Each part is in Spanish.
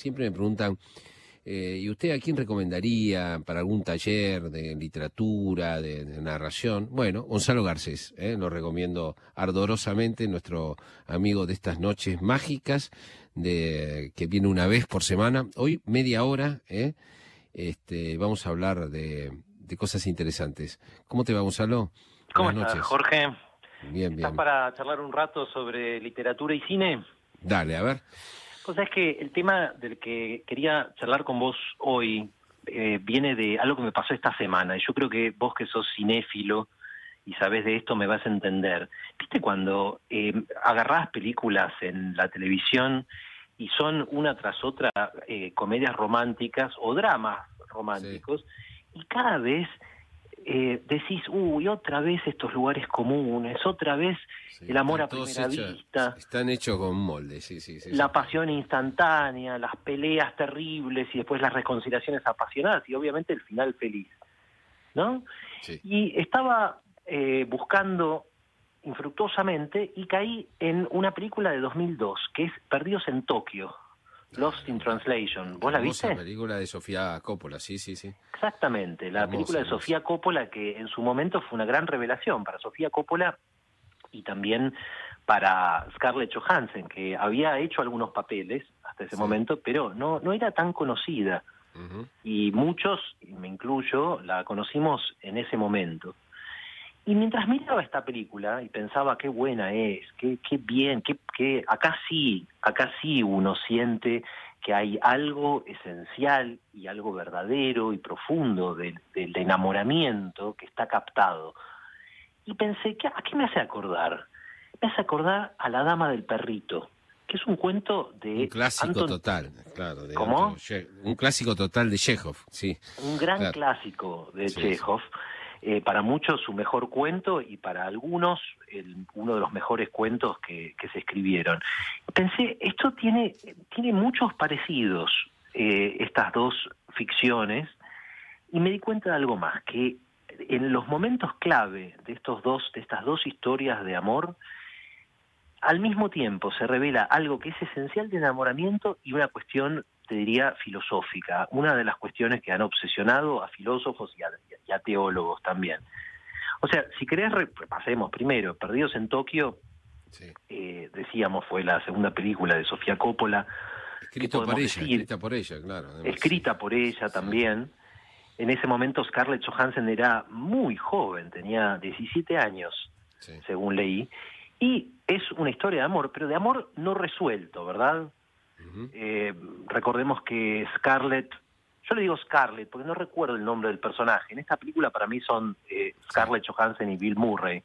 siempre me preguntan, eh, ¿y usted a quién recomendaría para algún taller de literatura, de, narración? Bueno, Gonzalo Garcés, ¿eh? lo recomiendo ardorosamente, nuestro amigo de estas noches mágicas, de que viene una vez por semana. Hoy media hora, ¿eh? este, vamos a hablar de, cosas interesantes. ¿Cómo te va, Gonzalo? ¿Cómo estás, Jorge? Bien, bien. ¿Estás para charlar un rato sobre literatura y cine? Dale, a ver. Pues es que el tema del que quería charlar con vos hoy eh, viene de algo que me pasó esta semana. Y yo creo que vos que sos cinéfilo y sabés de esto me vas a entender. ¿Viste cuando eh, agarrás películas en la televisión y son una tras otra eh, comedias románticas o dramas románticos y cada vez eh, decís, uy, otra vez estos lugares comunes, otra vez el amor a primera vista. Están hechos con molde, sí, sí, sí. La pasión instantánea, las peleas terribles y después las reconciliaciones apasionadas y obviamente el final feliz, ¿no? Y estaba eh, buscando infructuosamente y caí en una película de 2002 que es Perdidos en Tokio. Lost in Translation. ¿Vos la viste? La película de Sofía Coppola, sí, sí, sí. Exactamente, la película de Sofía Coppola que en su momento fue una gran revelación para Sofía Coppola y también para Scarlett Johansson, que había hecho algunos papeles hasta ese momento, pero no, no era tan conocida. Y muchos, me incluyo, la conocimos en ese momento. Y mientras miraba esta película y pensaba qué buena es, qué, qué bien, qué, qué, acá sí, acá sí uno siente que hay algo esencial y algo verdadero y profundo del, enamoramiento que está captado. Y pensé, ¿qué, ¿a qué me hace acordar? Me hace acordar a La Dama del Perrito, que es un cuento de... Un clásico total, claro. De ¿Cómo? un clásico total de Chekhov, sí. Un gran clásico de Chekhov. Eh, para muchos su mejor cuento y para algunos uno de los mejores cuentos que, se escribieron. Pensé, esto tiene, tiene muchos parecidos, eh, estas dos ficciones, y me di cuenta de algo más, que en los momentos clave de, estos dos, de estas dos historias de amor, al mismo tiempo se revela algo que es esencial de enamoramiento y una cuestión te diría, filosófica, una de las cuestiones que han obsesionado a filósofos y a, teólogos también. O sea, si querés, repasemos primero, Perdidos en Tokio, eh, decíamos, fue la segunda película de Sofía Coppola. Escrita por ella, escrita por ella, claro. escrita por ella también. En ese momento Scarlett Johansson era muy joven, tenía 17 años, según leí. Y es una historia de amor, pero de amor no resuelto, ¿verdad? Eh, recordemos que Scarlett, yo le digo Scarlett porque no recuerdo el nombre del personaje. En esta película para mí son eh, Scarlett Johansson y Bill Murray.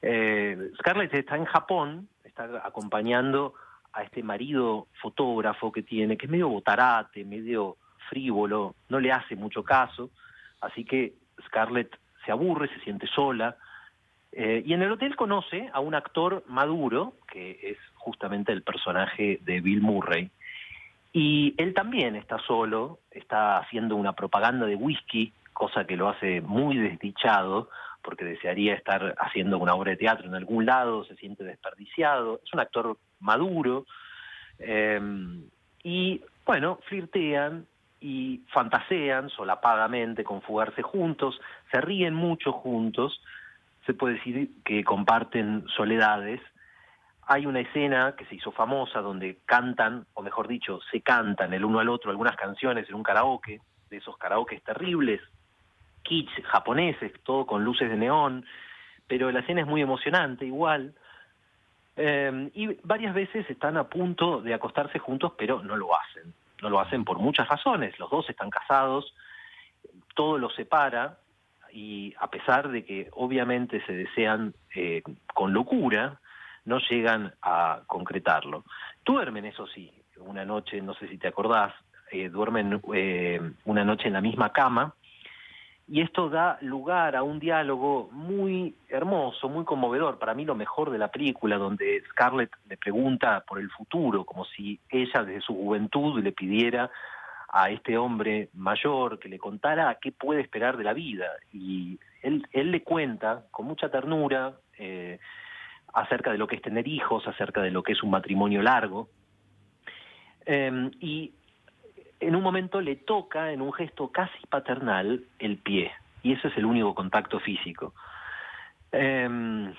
Eh, Scarlett está en Japón, está acompañando a este marido fotógrafo que tiene, que es medio botarate, medio frívolo, no le hace mucho caso, así que Scarlett se aburre, se siente sola, eh, y en el hotel conoce a un actor maduro, que es justamente el personaje de Bill Murray. Y él también está solo, está haciendo una propaganda de whisky, cosa que lo hace muy desdichado, porque desearía estar haciendo una obra de teatro en algún lado, se siente desperdiciado. Es un actor maduro. Em, y bueno, flirtean y fantasean solapadamente con fugarse juntos, se ríen mucho juntos se puede decir que comparten soledades. Hay una escena que se hizo famosa donde cantan, o mejor dicho, se cantan el uno al otro algunas canciones en un karaoke, de esos karaokes terribles, kitsch japoneses, todo con luces de neón, pero la escena es muy emocionante igual. Eh, y varias veces están a punto de acostarse juntos, pero no lo hacen. No lo hacen por muchas razones. Los dos están casados, todo los separa, y a pesar de que obviamente se desean eh, con locura, no llegan a concretarlo. Duermen, eso sí, una noche, no sé si te acordás, eh, duermen eh, una noche en la misma cama, y esto da lugar a un diálogo muy hermoso, muy conmovedor, para mí lo mejor de la película, donde Scarlett le pregunta por el futuro, como si ella desde su juventud le pidiera a este hombre mayor que le contara qué puede esperar de la vida. Y él, él le cuenta con mucha ternura eh, acerca de lo que es tener hijos, acerca de lo que es un matrimonio largo. Em, y en un momento le toca, en un gesto casi paternal, el pie. Y ese es el único contacto físico. Em,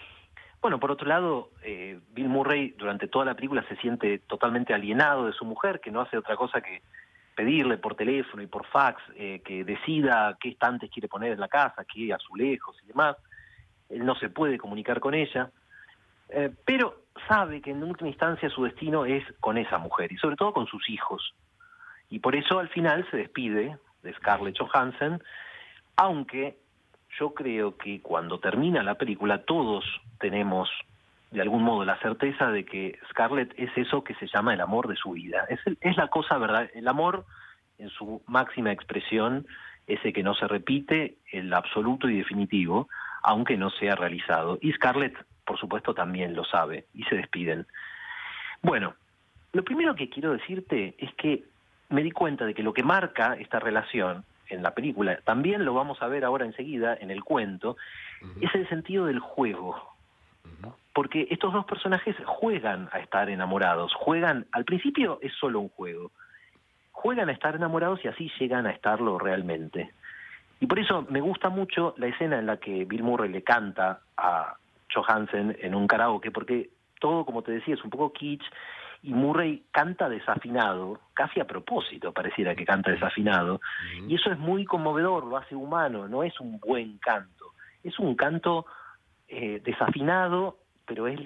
bueno, por otro lado, eh, Bill Murray durante toda la película se siente totalmente alienado de su mujer, que no hace otra cosa que pedirle por teléfono y por fax eh, que decida qué estantes quiere poner en la casa, qué azulejos y demás. Él no se puede comunicar con ella, eh, pero sabe que en última instancia su destino es con esa mujer y sobre todo con sus hijos. Y por eso al final se despide de Scarlett Johansson, aunque yo creo que cuando termina la película todos tenemos de algún modo la certeza de que Scarlett es eso que se llama el amor de su vida. Es, es la cosa verdad, el amor en su máxima expresión, ese que no se repite, el absoluto y definitivo, aunque no sea realizado. Y Scarlett, por supuesto, también lo sabe y se despiden. Bueno, lo primero que quiero decirte es que me di cuenta de que lo que marca esta relación en la película, también lo vamos a ver ahora enseguida en el cuento, es el sentido del juego porque estos dos personajes juegan a estar enamorados, juegan, al principio es solo un juego, juegan a estar enamorados y así llegan a estarlo realmente. Y por eso me gusta mucho la escena en la que Bill Murray le canta a Johansen en un karaoke, porque todo, como te decía, es un poco kitsch, y Murray canta desafinado, casi a propósito pareciera que canta desafinado, y eso es muy conmovedor, lo hace humano, no es un buen canto, es un canto eh, desafinado pero es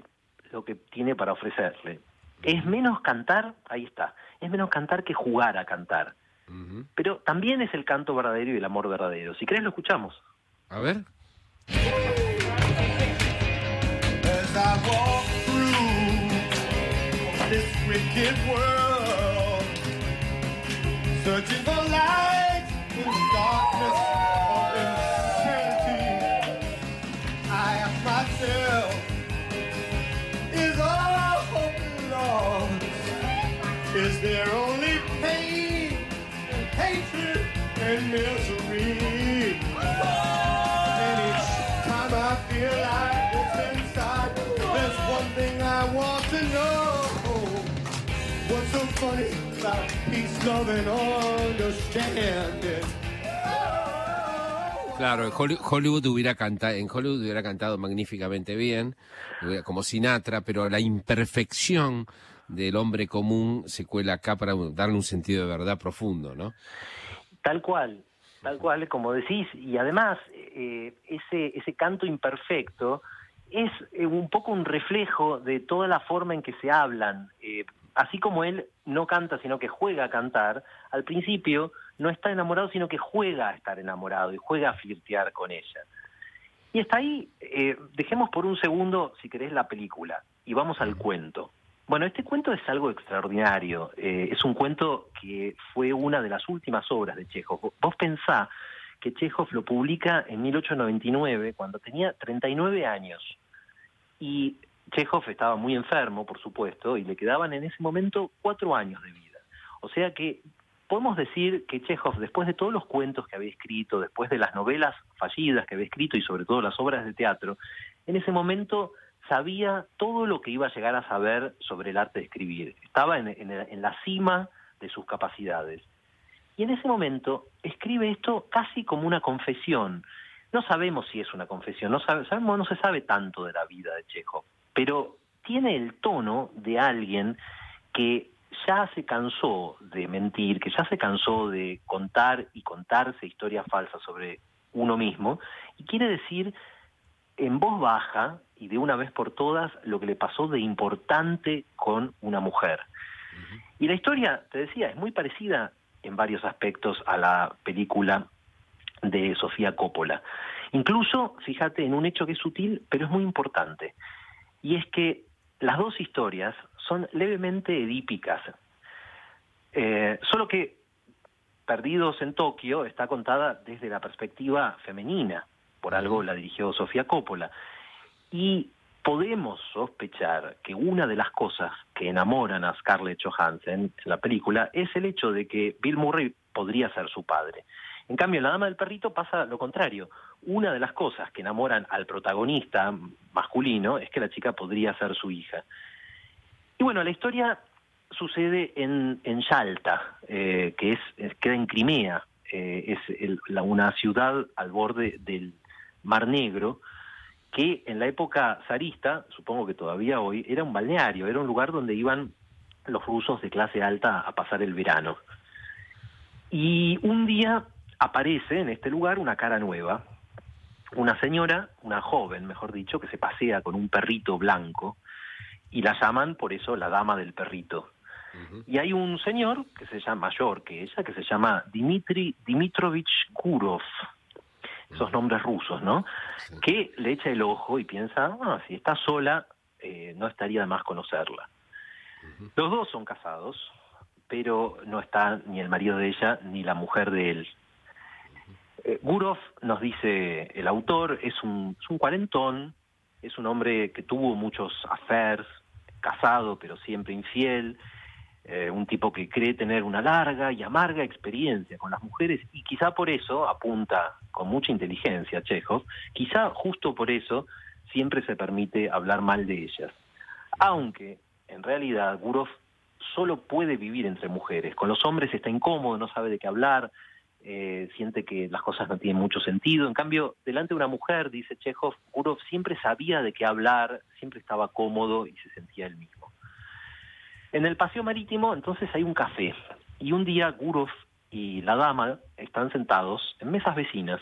lo que tiene para ofrecerle. Es menos cantar, ahí está, es menos cantar que jugar a cantar. Pero también es el canto verdadero y el amor verdadero. Si querés lo escuchamos. A ver. Claro, en Hollywood hubiera cantado, en Hollywood hubiera cantado magníficamente bien, como Sinatra, pero la imperfección del hombre común se cuela acá para darle un sentido de verdad profundo, ¿no? Tal cual, tal cual, como decís, y además eh, ese, ese canto imperfecto es eh, un poco un reflejo de toda la forma en que se hablan. Eh, así como él no canta, sino que juega a cantar, al principio no está enamorado, sino que juega a estar enamorado y juega a flirtear con ella. Y está ahí, dejemos por un segundo, si querés, la película y vamos al cuento. Bueno, este cuento es algo extraordinario. Eh, es un cuento que fue una de las últimas obras de Chekhov. Vos pensá que Chekhov lo publica en 1899, cuando tenía 39 años. Y Chekhov estaba muy enfermo, por supuesto, y le quedaban en ese momento cuatro años de vida. O sea que podemos decir que Chekhov, después de todos los cuentos que había escrito, después de las novelas fallidas que había escrito y sobre todo las obras de teatro, en ese momento sabía todo lo que iba a llegar a saber sobre el arte de escribir. Estaba en, la cima de sus capacidades. Y en ese momento escribe esto casi como una confesión. No sabemos si es una confesión, no, sabemos, no se sabe tanto de la vida de Chekhov, pero tiene el tono de alguien que ya se cansó de mentir, que ya se cansó de contar y contarse historias falsas sobre uno mismo, y quiere decir en voz baja y de una vez por todas lo que le pasó de importante con una mujer. Y la historia, te decía, es muy parecida en varios aspectos a la película de Sofía Coppola. Incluso, fíjate, en un hecho que es sutil, pero es muy importante. Y es que las dos historias son levemente edípicas. Eh, solo que Perdidos en Tokio está contada desde la perspectiva femenina por algo la dirigió Sofía Coppola. Y podemos sospechar que una de las cosas que enamoran a Scarlett Johansson en la película es el hecho de que Bill Murray podría ser su padre. En cambio, en La Dama del Perrito pasa lo contrario. Una de las cosas que enamoran al protagonista masculino es que la chica podría ser su hija. Y bueno, la historia sucede en, en Yalta, eh, que es, queda en Crimea, eh, es una ciudad al borde del Mar Negro, que en la época zarista, supongo que todavía hoy, era un balneario, era un lugar donde iban los rusos de clase alta a pasar el verano. Y un día aparece en este lugar una cara nueva, una señora, una joven, mejor dicho, que se pasea con un perrito blanco y la llaman por eso la dama del perrito. Y hay un señor que se llama mayor que ella, que se llama Dmitri Dimitrovich Kurov, esos nombres rusos, ¿no? Que le echa el ojo y piensa, ah, si está sola, eh, no estaría de más conocerla. Los dos son casados, pero no está ni el marido de ella ni la mujer de él. Eh, Gurov, nos dice el autor, es un, cuarentón, es un hombre que tuvo muchos affairs, casado pero siempre infiel, eh, un tipo que cree tener una larga y amarga experiencia con las mujeres y quizá por eso apunta con mucha inteligencia Chekhov, quizá justo por eso siempre se permite hablar mal de ellas. Aunque en realidad Gurov solo puede vivir entre mujeres. Con los hombres está incómodo, no sabe de qué hablar, eh, siente que las cosas no tienen mucho sentido. En cambio, delante de una mujer, dice Chekhov, Gurov siempre sabía de qué hablar, siempre estaba cómodo y se sentía él mismo. En el paseo marítimo, entonces hay un café. Y un día Gurov y la dama están sentados en mesas vecinas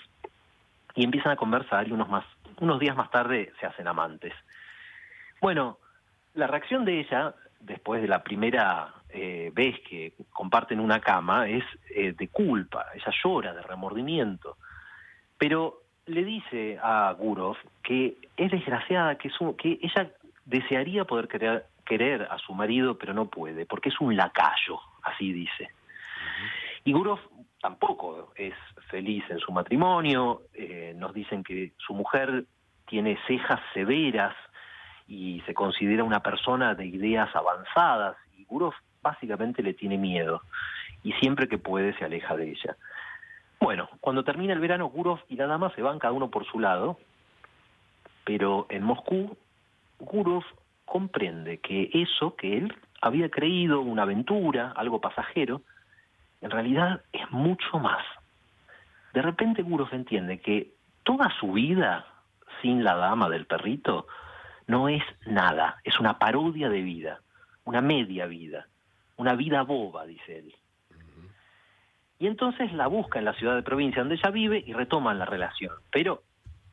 y empiezan a conversar y unos, más, unos días más tarde se hacen amantes. Bueno, la reacción de ella, después de la primera eh, vez que comparten una cama, es eh, de culpa, ella llora, de remordimiento. Pero le dice a Gurov que es desgraciada, que, que ella desearía poder querer, querer a su marido, pero no puede, porque es un lacayo, así dice. Y Gurov tampoco es feliz en su matrimonio, eh, nos dicen que su mujer tiene cejas severas, y se considera una persona de ideas avanzadas y Gurov básicamente le tiene miedo y siempre que puede se aleja de ella. Bueno, cuando termina el verano Gurov y la dama se van cada uno por su lado, pero en Moscú Gurov comprende que eso que él había creído una aventura, algo pasajero, en realidad es mucho más. De repente Gurov entiende que toda su vida sin la dama del perrito no es nada, es una parodia de vida, una media vida, una vida boba, dice él. Y entonces la busca en la ciudad de provincia donde ella vive y retoman la relación. Pero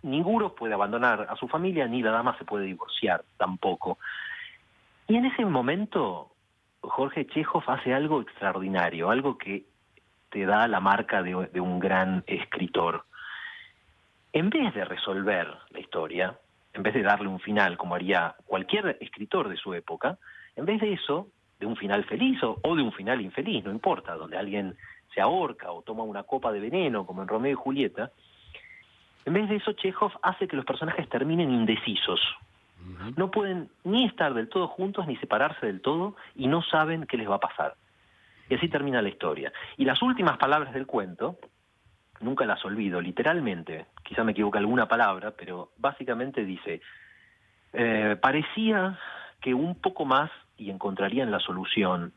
ninguno puede abandonar a su familia, ni la dama se puede divorciar tampoco. Y en ese momento, Jorge Chekhov hace algo extraordinario, algo que te da la marca de, de un gran escritor. En vez de resolver la historia, en vez de darle un final como haría cualquier escritor de su época, en vez de eso, de un final feliz o, de un final infeliz, no importa, donde alguien se ahorca o toma una copa de veneno, como en Romeo y Julieta, en vez de eso, Chekhov hace que los personajes terminen indecisos. No pueden ni estar del todo juntos ni separarse del todo y no saben qué les va a pasar. Y así termina la historia. Y las últimas palabras del cuento nunca las olvido, literalmente, quizá me equivoque alguna palabra, pero básicamente dice, eh, parecía que un poco más y encontrarían la solución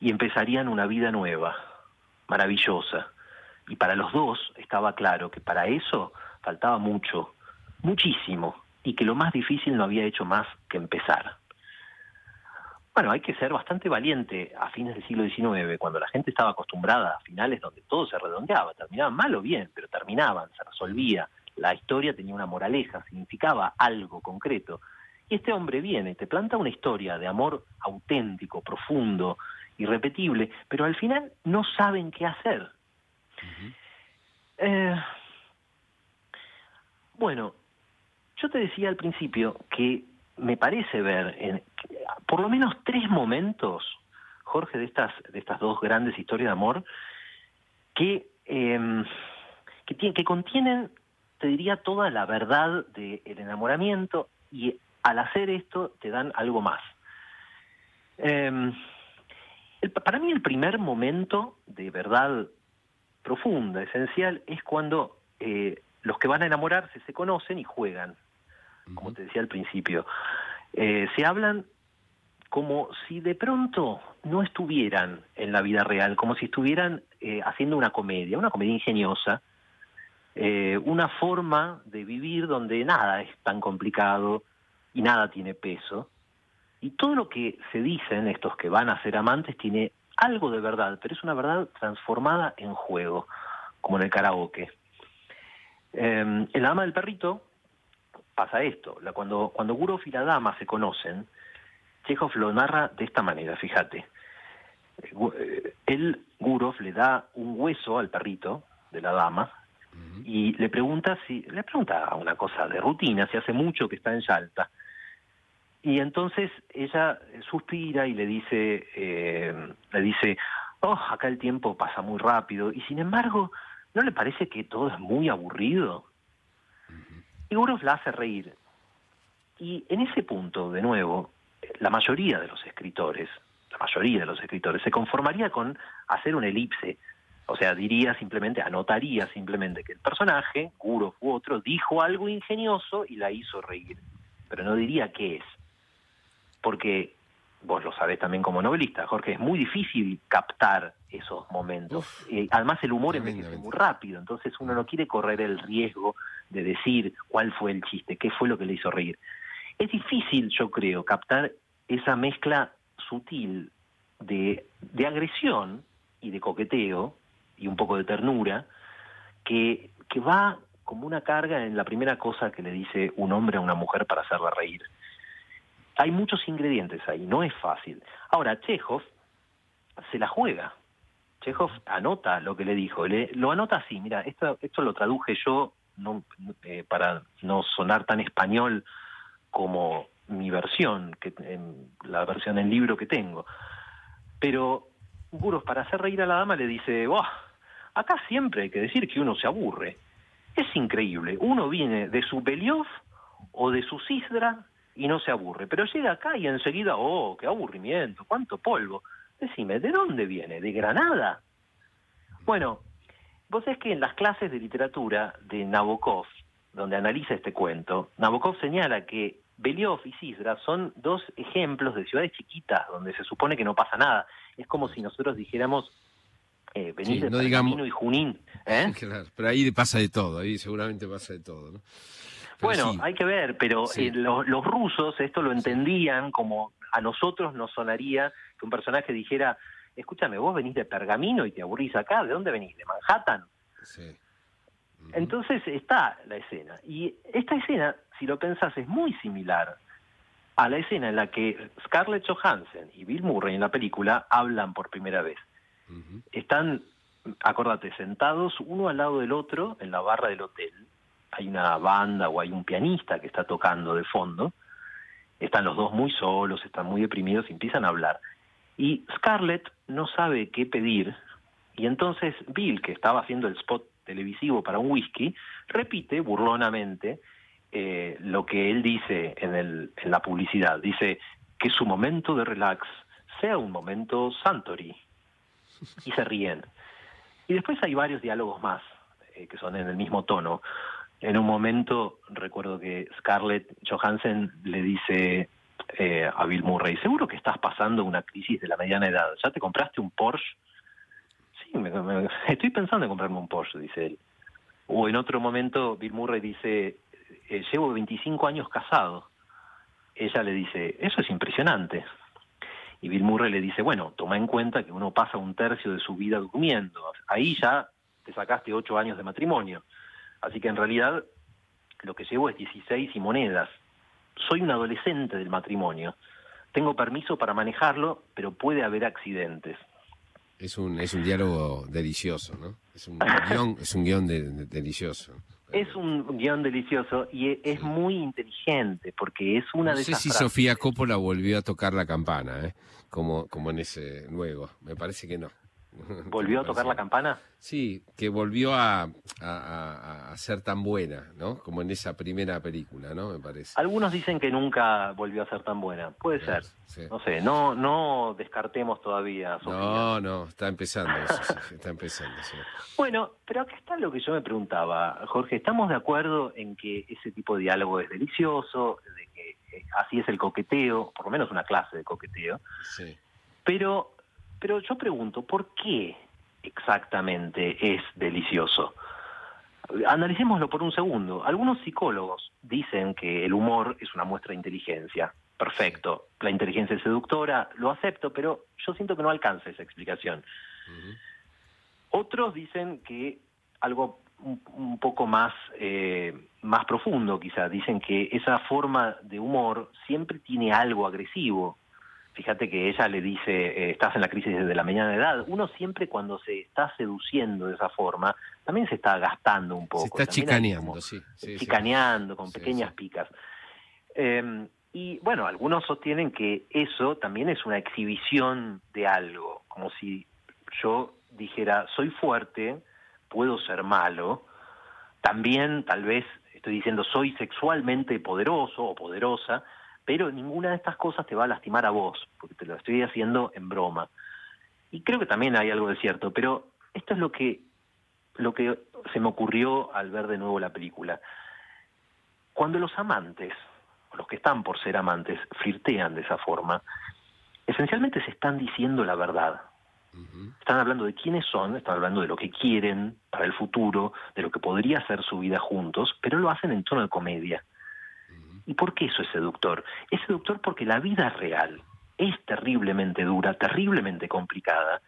y empezarían una vida nueva, maravillosa. Y para los dos estaba claro que para eso faltaba mucho, muchísimo, y que lo más difícil no había hecho más que empezar. Bueno, hay que ser bastante valiente a fines del siglo XIX, cuando la gente estaba acostumbrada a finales donde todo se redondeaba, terminaban mal o bien, pero terminaban, se resolvía, la historia tenía una moraleja, significaba algo concreto. Y este hombre viene, te planta una historia de amor auténtico, profundo, irrepetible, pero al final no saben qué hacer. Eh, bueno, yo te decía al principio que me parece ver en por lo menos tres momentos, Jorge, de estas, de estas dos grandes historias de amor, que, eh, que, contienen, te diría, toda la verdad del enamoramiento y al hacer esto te dan algo más. Em, para mí el primer momento de verdad profunda, esencial, es cuando eh, los que van a enamorarse se conocen y juegan como te decía al principio. Eh, se hablan como si de pronto no estuvieran en la vida real, como si estuvieran eh, haciendo una comedia, una comedia ingeniosa, eh, una forma de vivir donde nada es tan complicado y nada tiene peso. Y todo lo que se dicen estos que van a ser amantes tiene algo de verdad, pero es una verdad transformada en juego, como en el karaoke. Eh, en la dama del perrito pasa esto, la, cuando, cuando Gurov y la dama se conocen, Chekhov lo narra de esta manera, fíjate. Eh, él, Gurov, le da un hueso al perrito de la dama y le pregunta si, le pregunta una cosa de rutina, si hace mucho que está en Yalta. Y entonces ella suspira y le dice, eh, le dice, oh, acá el tiempo pasa muy rápido. Y sin embargo, ¿no le parece que todo es muy aburrido? Y Gurov la hace reír. Y en ese punto, de nuevo, la mayoría de los escritores, la mayoría de los escritores, se conformaría con hacer una elipse. O sea, diría simplemente, anotaría simplemente que el personaje, Gurov u otro, dijo algo ingenioso y la hizo reír. Pero no diría qué es. Porque vos lo sabés también como novelista, Jorge, es muy difícil captar esos momentos. y además el humor envejece muy rápido, entonces uno no quiere correr el riesgo de decir cuál fue el chiste, qué fue lo que le hizo reír. Es difícil, yo creo, captar esa mezcla sutil de, de agresión y de coqueteo y un poco de ternura que, que va como una carga en la primera cosa que le dice un hombre a una mujer para hacerla reír hay muchos ingredientes ahí, no es fácil. Ahora, Chekhov se la juega. Chekhov anota lo que le dijo, le, lo anota así, mira, esto, lo traduje yo no, eh, para no sonar tan español como mi versión, que, la versión en libro que tengo. Pero Guros, para hacer reír a la dama, le dice, acá siempre hay que decir que uno se aburre. Es increíble, uno viene de su Beliov o de su Cisdra y no se aburre. Pero llega acá y enseguida, oh, qué aburrimiento, cuánto polvo. Decime, ¿de dónde viene? ¿De Granada? Bueno, vos es que en las clases de literatura de Nabokov, donde analiza este cuento, Nabokov señala que Beliov y Cisra son dos ejemplos de ciudades chiquitas donde se supone que no pasa nada. Es como si nosotros dijéramos, eh, venir de no y Junín. ¿eh? pero ahí pasa de todo, ahí seguramente pasa de todo. ¿no? Bueno, hay que ver, pero eh, los, rusos esto lo entendían como a nosotros nos sonaría que un personaje dijera, escúchame, vos venís de Pergamino y te aburrís acá, ¿de dónde venís? ¿De Manhattan? Sí. Entonces está la escena. Y esta escena, si lo pensás, es muy similar a la escena en la que Scarlett Johansson y Bill Murray en la película hablan por primera vez. Están, acordate, sentados uno al lado del otro en la barra del hotel hay una banda o hay un pianista que está tocando de fondo, están los dos muy solos, están muy deprimidos y empiezan a hablar. Y Scarlett no sabe qué pedir y entonces Bill, que estaba haciendo el spot televisivo para un whisky, repite burlonamente eh, lo que él dice en, la publicidad. Dice que su momento de relax sea un momento Santori. Y se ríen. Y después hay varios diálogos más eh, que son en el mismo tono. En un momento recuerdo que Scarlett Johansson le dice eh, a Bill Murray, seguro que estás pasando una crisis de la mediana edad, ¿ya te compraste un Porsche? Sí, estoy pensando en comprarme un Porsche, dice él. O en otro momento Bill Murray dice, eh, llevo 25 años casado. Ella le dice, eso es impresionante. Y Bill Murray le dice, bueno, toma en cuenta que uno pasa un tercio de su vida durmiendo. Ahí ya te sacaste ocho años de matrimonio. Así que en realidad lo que llevo es 16 y monedas. Soy un adolescente del matrimonio. Tengo permiso para manejarlo, pero puede haber accidentes. Es un, es un diálogo delicioso, ¿no? Es un guion, es un guion delicioso. Es un guion delicioso y e, es, muy inteligente porque es una de esas. No sé si Sofía Coppola volvió a tocar la campana, ¿eh? Como, como en ese luego. Me parece que no. ¿Volvió a tocar la campana? Sí, que volvió a, a, ser tan buena, ¿no? Como en esa primera película, ¿no? Me parece. Algunos dicen que nunca volvió a ser tan buena. Puede ser. No sé, no, no descartemos todavía. No, no, está empezando. está empezando. Bueno, pero acá está lo que yo me preguntaba, Jorge. ¿Estamos de acuerdo en que ese tipo de diálogo es delicioso, de que eh, así es el coqueteo, por lo menos una clase de coqueteo. Pero, pero yo pregunto, ¿por qué exactamente es delicioso? Analicémoslo por un segundo. Algunos psicólogos dicen que el humor es una muestra de inteligencia. Perfecto, la inteligencia es seductora, lo acepto, pero yo siento que no alcanza esa explicación. Otros dicen que algo un, poco más, eh, más profundo, quizás. Dicen que esa forma de humor siempre tiene algo agresivo. Fíjate que ella le dice, eh, estás en la crisis desde la mediana edad. Uno siempre cuando se está seduciendo de esa forma, también se está gastando un poco. Se está chicaneando, sí, Chicaneando con pequeñas picas. Em, y bueno, algunos sostienen que eso también es una exhibición de algo, como si yo dijera, soy fuerte, puedo ser malo, también tal vez estoy diciendo soy sexualmente poderoso o poderosa, pero ninguna de estas cosas te va a lastimar a vos, porque te lo estoy haciendo en broma. Y creo que también hay algo de cierto, pero esto es lo que lo que se me ocurrió al ver de nuevo la película. Cuando los amantes, o los que están por ser amantes, flirtean de esa forma, esencialmente se están diciendo la verdad. Están hablando de quiénes son, están hablando de lo que quieren para el futuro, de lo que podría ser su vida juntos, pero lo hacen en tono de comedia. ¿Y por qué eso es seductor? Es seductor porque la vida real es terriblemente dura, terriblemente complicada,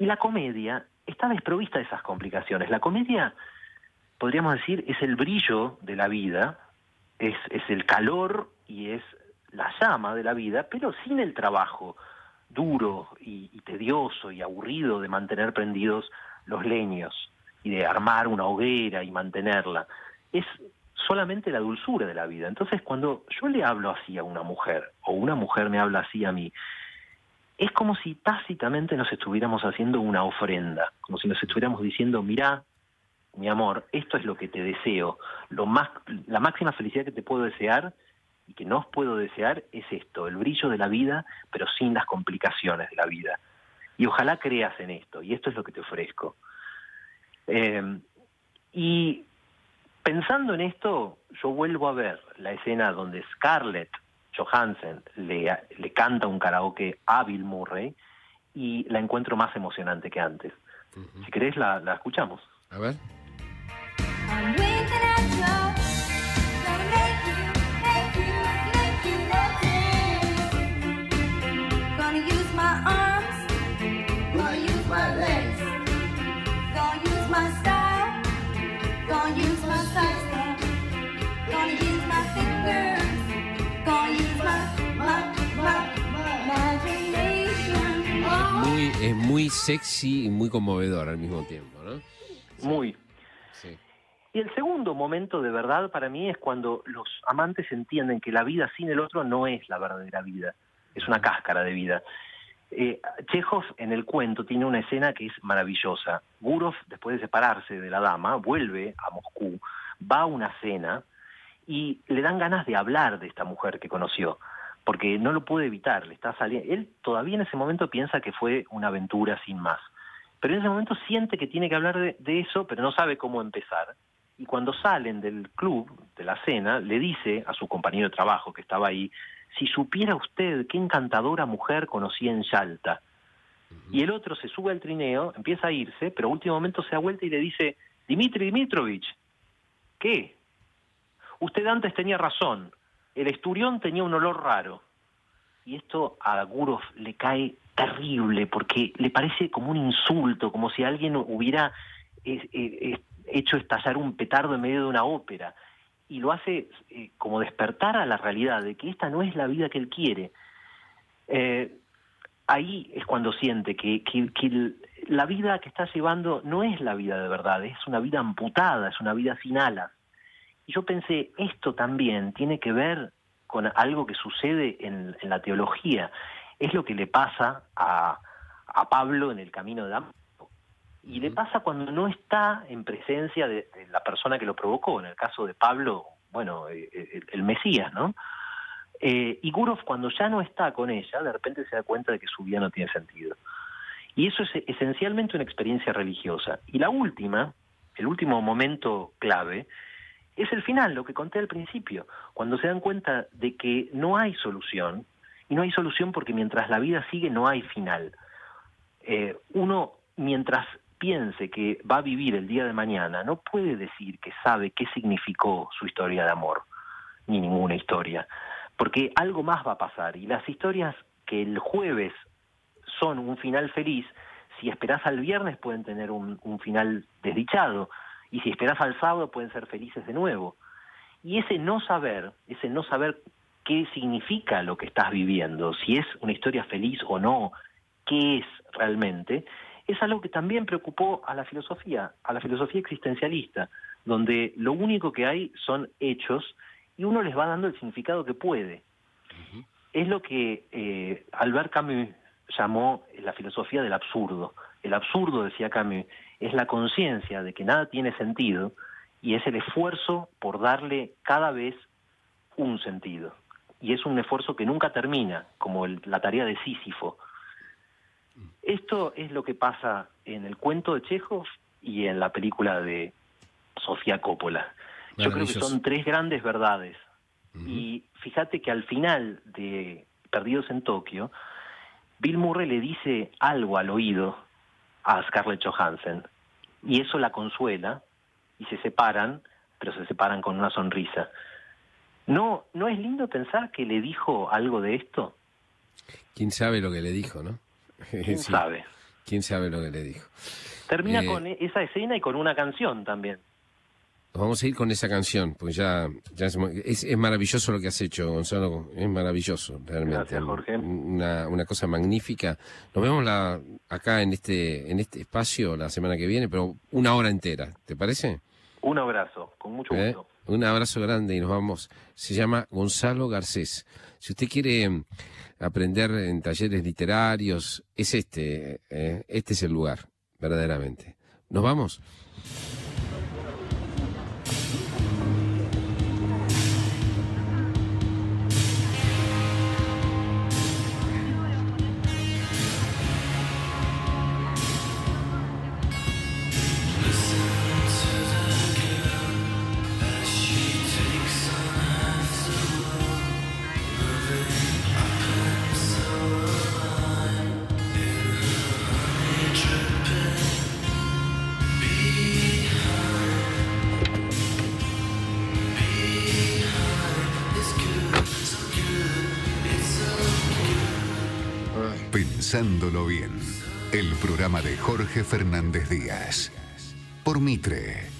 y la comedia está desprovista de esas complicaciones. La comedia, podríamos decir, es el brillo de la vida, es, el calor y es la llama de la vida, pero sin el trabajo, duro y, tedioso y aburrido de mantener prendidos los leños y de armar una hoguera y mantenerla. Es solamente la dulzura de la vida. Entonces, cuando yo le hablo así a una mujer, o una mujer me habla así a mí, es como si tácitamente nos estuviéramos haciendo una ofrenda, como si nos estuviéramos diciendo, mira, mi amor, esto es lo que te deseo, lo más, la máxima felicidad que te puedo desear y que no os puedo desear es esto, el brillo de la vida, pero sin las complicaciones de la vida. Y ojalá creas en esto, y esto es lo que te ofrezco. Eh, y pensando en esto, yo vuelvo a ver la escena donde Scarlett Johansson le, le canta un karaoke a Bill Murray y la encuentro más emocionante que antes. Si querés, la, la escuchamos. A ver. Sexy y muy conmovedor al mismo tiempo, ¿no? Muy. Y el segundo momento de verdad para mí es cuando los amantes entienden que la vida sin el otro no es la verdadera vida, es una cáscara de vida. Eh, Chekhov en el cuento tiene una escena que es maravillosa. Gurov, después de separarse de la dama, vuelve a Moscú, va a una cena y le dan ganas de hablar de esta mujer que conoció porque no lo puede evitar, le está saliendo. Él todavía en ese momento piensa que fue una aventura sin más, pero en ese momento siente que tiene que hablar de, eso, pero no sabe cómo empezar. Y cuando salen del club, de la cena, le dice a su compañero de trabajo que estaba ahí, si supiera usted qué encantadora mujer conocí en Yalta. Y el otro se sube al trineo, empieza a irse, pero a último momento se da vuelta y le dice, Dimitri Dimitrovich, ¿qué? Usted antes tenía razón, el esturión tenía un olor raro. Y esto a Gurov le cae terrible porque le parece como un insulto, como si alguien hubiera eh, eh, hecho estallar un petardo en medio de una ópera. Y lo hace eh, como despertar a la realidad de que esta no es la vida que él quiere. ahí es cuando siente que la vida que está llevando no es la vida de verdad, es una vida amputada, es una vida sin alas. Y yo pensé, esto también tiene que ver con algo que sucede en, la teología. Es lo que le pasa a, Pablo en el camino de Damasco. Y le pasa cuando no está en presencia de, la persona que lo provocó. En el caso de Pablo, bueno, eh, eh, el, Mesías, ¿no? Eh, y Gurov, cuando ya no está con ella, de repente se da cuenta de que su vida no tiene sentido. Y eso es esencialmente una experiencia religiosa. Y la última, el último momento clave, es el final, lo que conté al principio, cuando se dan cuenta de que no hay solución, y no hay solución porque mientras la vida sigue no hay final. Eh, uno, mientras piense que va a vivir el día de mañana, no puede decir que sabe qué significó su historia de amor, ni ninguna historia, porque algo más va a pasar, y las historias que el jueves son un final feliz, si esperás al viernes pueden tener un, un final desdichado, y si esperás al sábado pueden ser felices de nuevo. Y ese no saber, ese no saber qué significa lo que estás viviendo, si es una historia feliz o no, qué es realmente, es algo que también preocupó a la filosofía, a la filosofía existencialista, donde lo único que hay son hechos y uno les va dando el significado que puede. Es lo que eh, Albert Camus llamó la filosofía del absurdo. El absurdo, decía Camus, es la conciencia de que nada tiene sentido y es el esfuerzo por darle cada vez un sentido. Y es un esfuerzo que nunca termina, como la tarea de Sísifo. Esto es lo que pasa en el cuento de Chekhov y en la película de Sofía Coppola. Yo creo que son tres grandes verdades. Y fíjate que al final de Perdidos en Tokio, Bill Murray le dice algo al oído a Scarlett Johansson. Y eso la consuela y se separan, pero se separan con una sonrisa. ¿No, ¿No es lindo pensar que le dijo algo de esto? ¿Quién sabe lo que le dijo, no? ¿Quién sabe? ¿Quién sabe lo que le dijo? Termina eh, con esa escena y con una canción también. Vamos a ir con esa canción, porque ya, es, maravilloso lo que has hecho, Gonzalo. Es maravilloso, realmente. Gracias, Jorge. Una, una cosa magnífica. Nos vemos la, acá en este, en este espacio la semana que viene, pero una hora entera, ¿te parece? Un abrazo, con mucho ¿Eh? gusto. Un abrazo grande y nos vamos. Se llama Gonzalo Garcés. Si usted quiere mm, aprender en talleres literarios, es este, ¿eh? este es el lugar, verdaderamente. ¿Nos vamos? Pensándolo bien, el programa de Jorge Fernández Díaz. Por Mitre